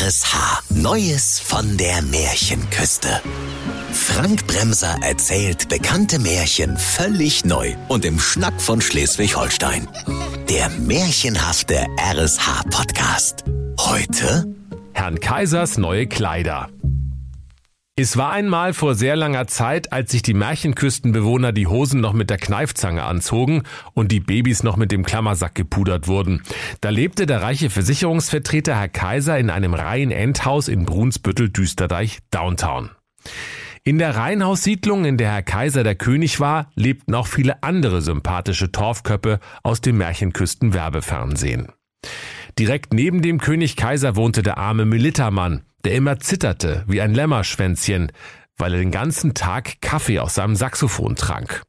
RSH. Neues von der Märchenküste. Frank Bremser erzählt bekannte Märchen völlig neu und im Schnack von Schleswig-Holstein. Der märchenhafte RSH-Podcast. Heute Herrn Kaisers neue Kleider. Es war einmal vor sehr langer Zeit, als sich die Märchenküstenbewohner die Hosen noch mit der Kneifzange anzogen und die Babys noch mit dem Klammersack gepudert wurden. Da lebte der reiche Versicherungsvertreter Herr Kaiser in einem Reihen-Endhaus in Brunsbüttel Düsterdeich Downtown. In der Reihenhaussiedlung, in der Herr Kaiser der König war, lebten auch viele andere sympathische Torfköppe aus dem Märchenküsten-Werbefernsehen. Direkt neben dem König Kaiser wohnte der arme Militermann, der immer zitterte wie ein Lämmerschwänzchen, weil er den ganzen Tag Kaffee aus seinem Saxophon trank.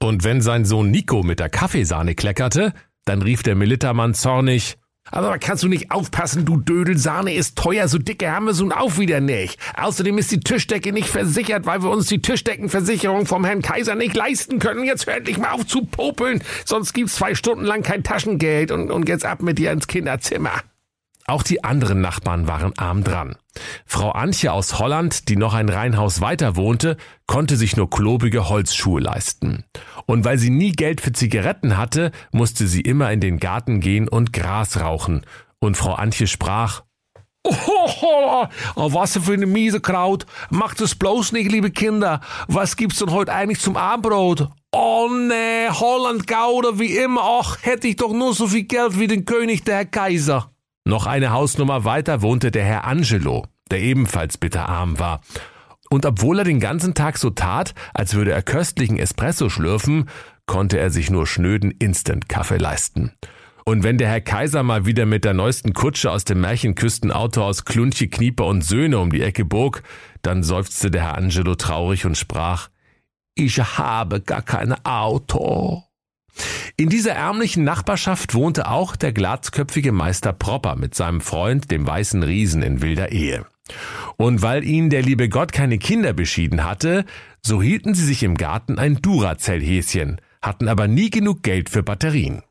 Und wenn sein Sohn Nico mit der Kaffeesahne kleckerte, dann rief der Militermann zornig, aber kannst du nicht aufpassen, du Dödel, Sahne ist teuer, so dicke haben wir so auch wieder nicht. Außerdem ist die Tischdecke nicht versichert, weil wir uns die Tischdeckenversicherung vom Herrn Kaiser nicht leisten können. Jetzt hör endlich mal auf zu popeln, sonst gibt's zwei Stunden lang kein Taschengeld und, und jetzt ab mit dir ins Kinderzimmer. Auch die anderen Nachbarn waren arm dran. Frau Antje aus Holland, die noch ein Reihenhaus weiter wohnte, konnte sich nur klobige Holzschuhe leisten. Und weil sie nie Geld für Zigaretten hatte, musste sie immer in den Garten gehen und Gras rauchen. Und Frau Antje sprach, Oh, was für eine miese Kraut. Macht es bloß nicht, liebe Kinder. Was gibt's denn heute eigentlich zum Abendbrot? Oh nee, Holland Gouda wie immer. Ach, hätte ich doch nur so viel Geld wie den König, der Herr Kaiser. Noch eine Hausnummer weiter wohnte der Herr Angelo, der ebenfalls bitterarm war. Und obwohl er den ganzen Tag so tat, als würde er köstlichen Espresso schlürfen, konnte er sich nur schnöden Instant-Kaffee leisten. Und wenn der Herr Kaiser mal wieder mit der neuesten Kutsche aus dem Märchenküstenauto aus Klunche, Knieper und Söhne um die Ecke bog, dann seufzte der Herr Angelo traurig und sprach, ich habe gar kein Auto. In dieser ärmlichen Nachbarschaft wohnte auch der glatzköpfige Meister Propper mit seinem Freund, dem weißen Riesen in wilder Ehe. Und weil ihnen der liebe Gott keine Kinder beschieden hatte, so hielten sie sich im Garten ein Duracell-Häschen, hatten aber nie genug Geld für Batterien.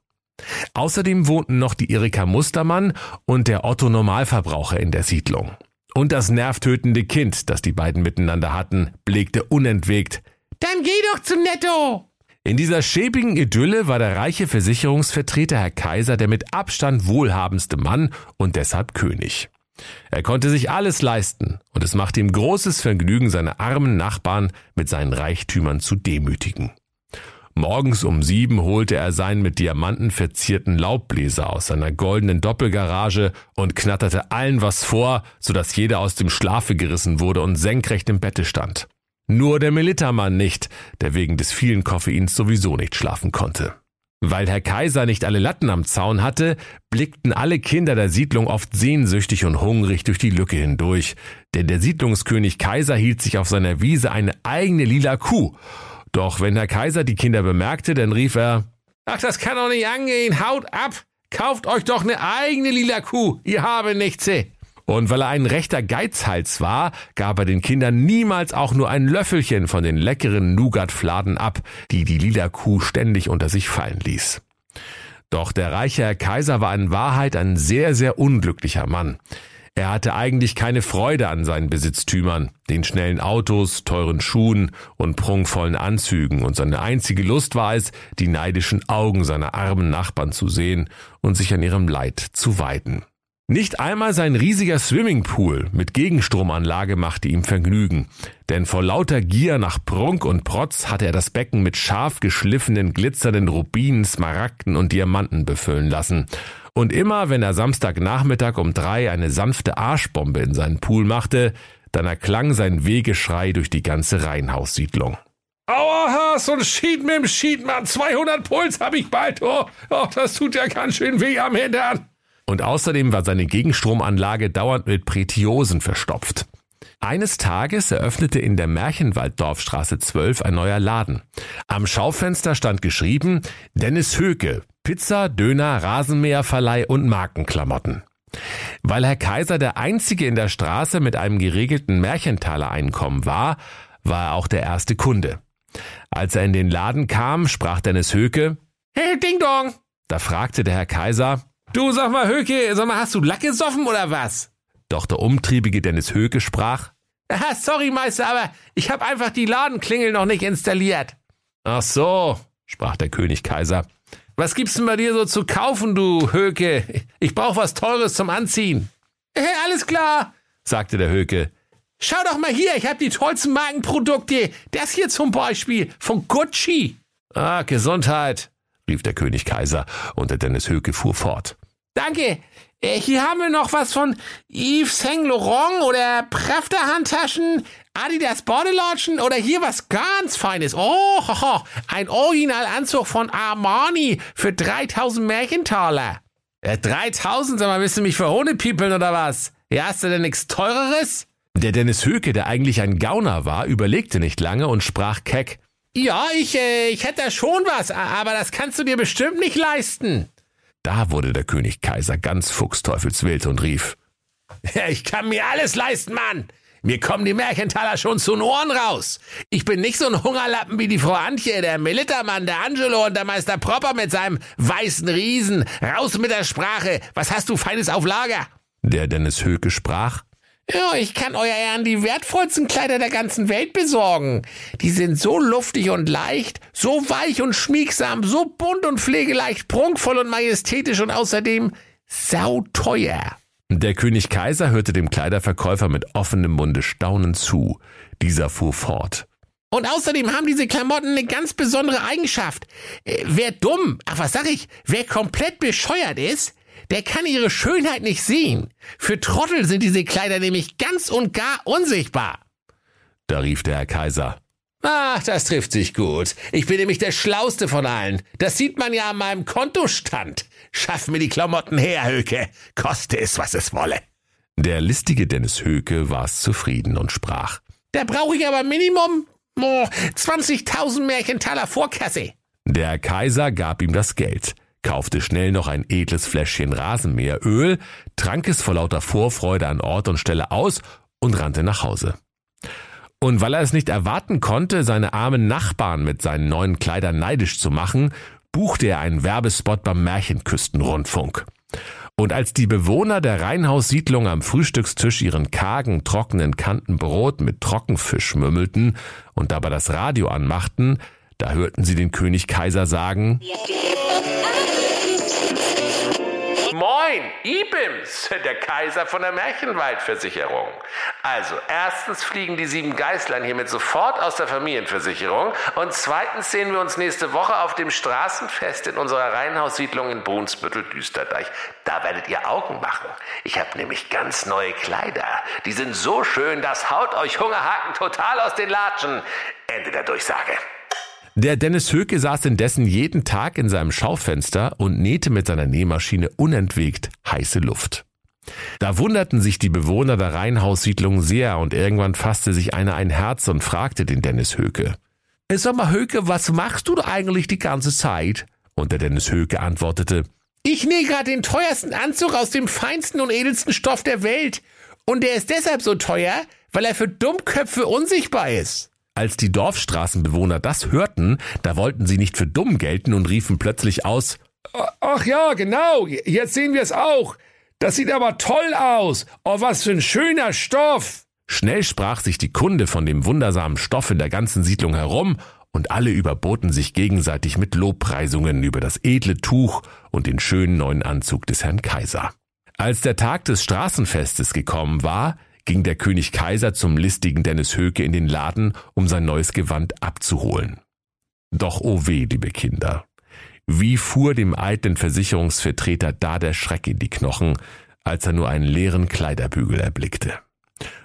Außerdem wohnten noch die Erika Mustermann und der Otto Normalverbraucher in der Siedlung. Und das nervtötende Kind, das die beiden miteinander hatten, blegte unentwegt. Dann geh doch zu Netto! In dieser schäbigen Idylle war der reiche Versicherungsvertreter Herr Kaiser der mit Abstand wohlhabendste Mann und deshalb König. Er konnte sich alles leisten und es machte ihm großes Vergnügen, seine armen Nachbarn mit seinen Reichtümern zu demütigen. Morgens um sieben holte er seinen mit Diamanten verzierten Laubbläser aus seiner goldenen Doppelgarage und knatterte allen was vor, so dass jeder aus dem Schlafe gerissen wurde und senkrecht im Bette stand. Nur der Militermann nicht, der wegen des vielen Koffeins sowieso nicht schlafen konnte. Weil Herr Kaiser nicht alle Latten am Zaun hatte, blickten alle Kinder der Siedlung oft sehnsüchtig und hungrig durch die Lücke hindurch, denn der Siedlungskönig Kaiser hielt sich auf seiner Wiese eine eigene lila Kuh. Doch wenn Herr Kaiser die Kinder bemerkte, dann rief er, Ach, das kann doch nicht angehen, haut ab, kauft euch doch eine eigene lila Kuh, ihr habe nichts. Und weil er ein rechter Geizhals war, gab er den Kindern niemals auch nur ein Löffelchen von den leckeren Nougat-Fladen ab, die die lila Kuh ständig unter sich fallen ließ. Doch der reiche Herr Kaiser war in Wahrheit ein sehr, sehr unglücklicher Mann. Er hatte eigentlich keine Freude an seinen Besitztümern, den schnellen Autos, teuren Schuhen und prunkvollen Anzügen, und seine einzige Lust war es, die neidischen Augen seiner armen Nachbarn zu sehen und sich an ihrem Leid zu weiden. Nicht einmal sein riesiger Swimmingpool mit Gegenstromanlage machte ihm Vergnügen, denn vor lauter Gier nach Prunk und Protz hatte er das Becken mit scharf geschliffenen, glitzernden Rubinen, Smaragden und Diamanten befüllen lassen. Und immer, wenn er Samstagnachmittag um drei eine sanfte Arschbombe in seinen Pool machte, dann erklang sein Wehgeschrei durch die ganze Reihenhaussiedlung. So ein Schied mit dem Schiedmann, 200 Puls hab ich bald, oh, oh, das tut ja ganz schön weh am Hintern. Und außerdem war seine Gegenstromanlage dauernd mit Pretiosen verstopft. Eines Tages eröffnete in der Märchenwalddorfstraße 12 ein neuer Laden. Am Schaufenster stand geschrieben Dennis Höke, Pizza, Döner, Rasenmäherverleih und Markenklamotten. Weil Herr Kaiser der einzige in der Straße mit einem geregelten Märchentaler-Einkommen war, war er auch der erste Kunde. Als er in den Laden kam, sprach Dennis Höke, Hey, Ding Dong! Da fragte der Herr Kaiser, Du sag mal, Höke, sag mal, hast du Lack gesoffen oder was? Doch der umtriebige Dennis Höke sprach, Ah, sorry, Meister, aber ich habe einfach die Ladenklingel noch nicht installiert. Ach so, sprach der König Kaiser. Was gibt's denn bei dir so zu kaufen, du Höke? Ich brauch was Teures zum Anziehen. Hey, alles klar, sagte der Höke. Schau doch mal hier, ich habe die tollsten Markenprodukte. Das hier zum Beispiel von Gucci. Ah, Gesundheit, rief der König Kaiser, und der Dennis Höke fuhr fort. Danke. Äh, hier haben wir noch was von Yves Saint Laurent oder Prafter Handtaschen, Adidas Bodylotion oder hier was ganz Feines. Oh, hoho, ein Originalanzug von Armani für 3000 Märchentaler. Äh, 3000? Sag mal, willst du mich für Hohnepiepeln oder was? Ja, hast du denn nichts Teureres? Der Dennis Höke, der eigentlich ein Gauner war, überlegte nicht lange und sprach keck. Ja, ich, äh, ich hätte schon was, aber das kannst du dir bestimmt nicht leisten. Da wurde der König Kaiser ganz fuchsteufelswild und rief, ich kann mir alles leisten, Mann. Mir kommen die Märchentaler schon zu den Ohren raus. Ich bin nicht so ein Hungerlappen wie die Frau Antje, der Militermann, der Angelo und der Meister Propper mit seinem weißen Riesen. Raus mit der Sprache. Was hast du Feines auf Lager? Der Dennis Höke sprach, ja, ich kann euer Ehren die wertvollsten Kleider der ganzen Welt besorgen. Die sind so luftig und leicht, so weich und schmiegsam, so bunt und pflegeleicht, prunkvoll und majestätisch und außerdem sauteuer. Der König Kaiser hörte dem Kleiderverkäufer mit offenem Munde staunend zu. Dieser fuhr fort. Und außerdem haben diese Klamotten eine ganz besondere Eigenschaft. Äh, wer dumm, ach was sag ich, wer komplett bescheuert ist, der kann ihre Schönheit nicht sehen. Für Trottel sind diese Kleider nämlich ganz und gar unsichtbar. Da rief der Herr Kaiser. Ach, das trifft sich gut. Ich bin nämlich der Schlauste von allen. Das sieht man ja an meinem Kontostand. Schaff mir die Klamotten her, Höke. Koste es, was es wolle. Der listige Dennis Höke war's zufrieden und sprach. Da brauche ich aber Minimum oh, 20.000 Märchentaler Vorkasse. Der Kaiser gab ihm das Geld kaufte schnell noch ein edles Fläschchen Rasenmäheröl, trank es vor lauter Vorfreude an Ort und Stelle aus und rannte nach Hause. Und weil er es nicht erwarten konnte, seine armen Nachbarn mit seinen neuen Kleidern neidisch zu machen, buchte er einen Werbespot beim Märchenküstenrundfunk. Und als die Bewohner der Reihenhaussiedlung am Frühstückstisch ihren kargen, trockenen Kanten Brot mit Trockenfisch mümmelten und dabei das Radio anmachten, da hörten sie den König Kaiser sagen, Moin, Ibims, der Kaiser von der Märchenwaldversicherung. Also, erstens fliegen die sieben Geißlein hiermit sofort aus der Familienversicherung und zweitens sehen wir uns nächste Woche auf dem Straßenfest in unserer Reihenhaussiedlung in Brunsbüttel-Düsterdeich. Da werdet ihr Augen machen. Ich habe nämlich ganz neue Kleider. Die sind so schön, das haut euch Hungerhaken total aus den Latschen. Ende der Durchsage. Der Dennis Höke saß indessen jeden Tag in seinem Schaufenster und nähte mit seiner Nähmaschine unentwegt heiße Luft. Da wunderten sich die Bewohner der Reihenhaussiedlung sehr und irgendwann fasste sich einer ein Herz und fragte den Dennis Höke. Sag mal, Höke, was machst du eigentlich die ganze Zeit? Und der Dennis Höke antwortete, ich nähe gerade den teuersten Anzug aus dem feinsten und edelsten Stoff der Welt. Und der ist deshalb so teuer, weil er für Dummköpfe unsichtbar ist. Als die Dorfstraßenbewohner das hörten, da wollten sie nicht für dumm gelten und riefen plötzlich aus Ach ja, genau, jetzt sehen wir es auch. Das sieht aber toll aus. Oh, was für ein schöner Stoff. Schnell sprach sich die Kunde von dem wundersamen Stoff in der ganzen Siedlung herum, und alle überboten sich gegenseitig mit Lobpreisungen über das edle Tuch und den schönen neuen Anzug des Herrn Kaiser. Als der Tag des Straßenfestes gekommen war, ging der König Kaiser zum listigen Dennis Höke in den Laden, um sein neues Gewand abzuholen. Doch oh weh, liebe Kinder. Wie fuhr dem eitlen Versicherungsvertreter da der Schreck in die Knochen, als er nur einen leeren Kleiderbügel erblickte.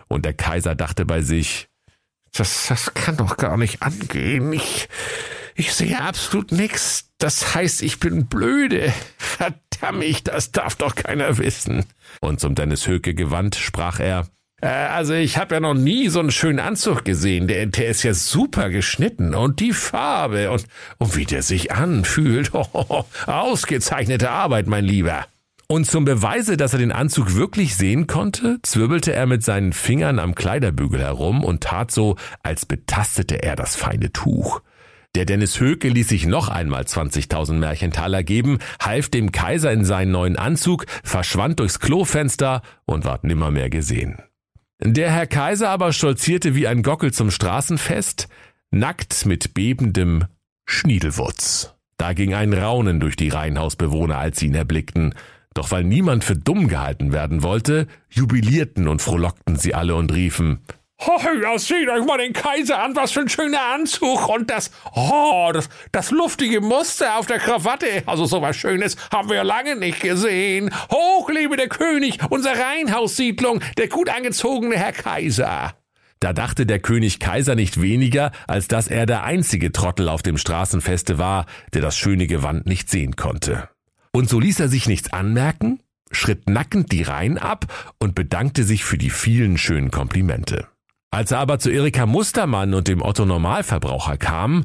Und der Kaiser dachte bei sich, das, das kann doch gar nicht angehen. Ich, ich sehe absolut nichts. Das heißt, ich bin blöde. Verdammt, das darf doch keiner wissen. Und zum Dennis Höke gewandt sprach er, äh, also ich habe ja noch nie so einen schönen Anzug gesehen. Der, der ist ja super geschnitten und die Farbe und, und wie der sich anfühlt. Oh, ausgezeichnete Arbeit, mein Lieber. Und zum Beweise, dass er den Anzug wirklich sehen konnte, zwirbelte er mit seinen Fingern am Kleiderbügel herum und tat so, als betastete er das feine Tuch. Der Dennis Höke ließ sich noch einmal 20.000 Märchentaler geben, half dem Kaiser in seinen neuen Anzug, verschwand durchs Klofenster und ward nimmermehr gesehen. Der Herr Kaiser aber stolzierte wie ein Gockel zum Straßenfest, nackt mit bebendem Schniedelwurz. Da ging ein Raunen durch die Reihenhausbewohner, als sie ihn erblickten. Doch weil niemand für dumm gehalten werden wollte, jubilierten und frohlockten sie alle und riefen, Oh, ja, seht euch mal den Kaiser an, was für ein schöner Anzug und das, oh, das, das luftige Muster auf der Krawatte. Also so was Schönes haben wir lange nicht gesehen. Hoch lebe der König, unserer Reihenhaussiedlung, der gut angezogene Herr Kaiser. Da dachte der König Kaiser nicht weniger, als dass er der einzige Trottel auf dem Straßenfeste war, der das schöne Gewand nicht sehen konnte. Und so ließ er sich nichts anmerken, schritt nackend die Reihen ab und bedankte sich für die vielen schönen Komplimente. Als er aber zu Erika Mustermann und dem Otto Normalverbraucher kam,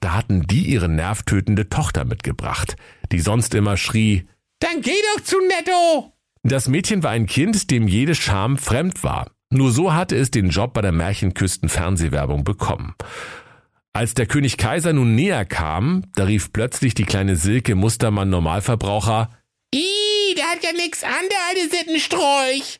da hatten die ihre nervtötende Tochter mitgebracht, die sonst immer schrie, Dann geh doch zu Netto! Das Mädchen war ein Kind, dem jede Scham fremd war. Nur so hatte es den Job bei der Märchenküsten Fernsehwerbung bekommen. Als der König Kaiser nun näher kam, da rief plötzlich die kleine Silke Mustermann Normalverbraucher, Ih, der hat ja nix an, der alte Sittensträuch.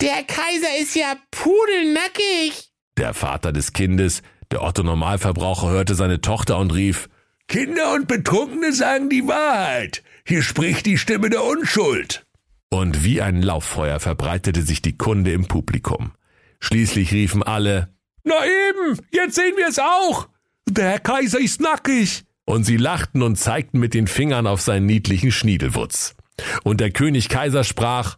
Der Kaiser ist ja pudelnackig. Der Vater des Kindes, der Otto Normalverbraucher, hörte seine Tochter und rief, Kinder und Betrunkene sagen die Wahrheit. Hier spricht die Stimme der Unschuld. Und wie ein Lauffeuer verbreitete sich die Kunde im Publikum. Schließlich riefen alle, Na eben, jetzt sehen wir es auch. Der Kaiser ist nackig. Und sie lachten und zeigten mit den Fingern auf seinen niedlichen Schniedelwutz. Und der König Kaiser sprach,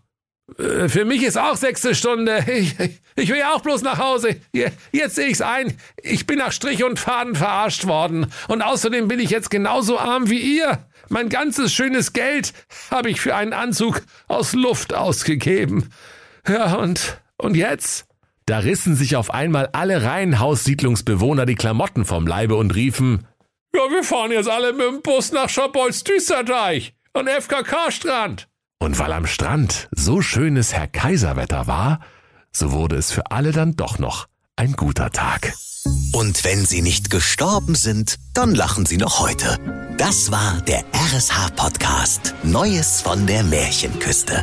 für mich ist auch sechste Stunde. Ich, ich will auch bloß nach Hause. Jetzt sehe ich's ein. Ich bin nach Strich und Faden verarscht worden. Und außerdem bin ich jetzt genauso arm wie ihr. Mein ganzes schönes Geld habe ich für einen Anzug aus Luft ausgegeben. Ja, und, und jetzt? Da rissen sich auf einmal alle Reihenhaussiedlungsbewohner die Klamotten vom Leibe und riefen, ja, wir fahren jetzt alle mit dem Bus nach Schabolz Düsterdeich und FKK-Strand. Und weil am Strand so schönes Herr Kaiserwetter war, so wurde es für alle dann doch noch ein guter Tag. Und wenn sie nicht gestorben sind, dann lachen sie noch heute. Das war der RSH-Podcast Neues von der Märchenküste.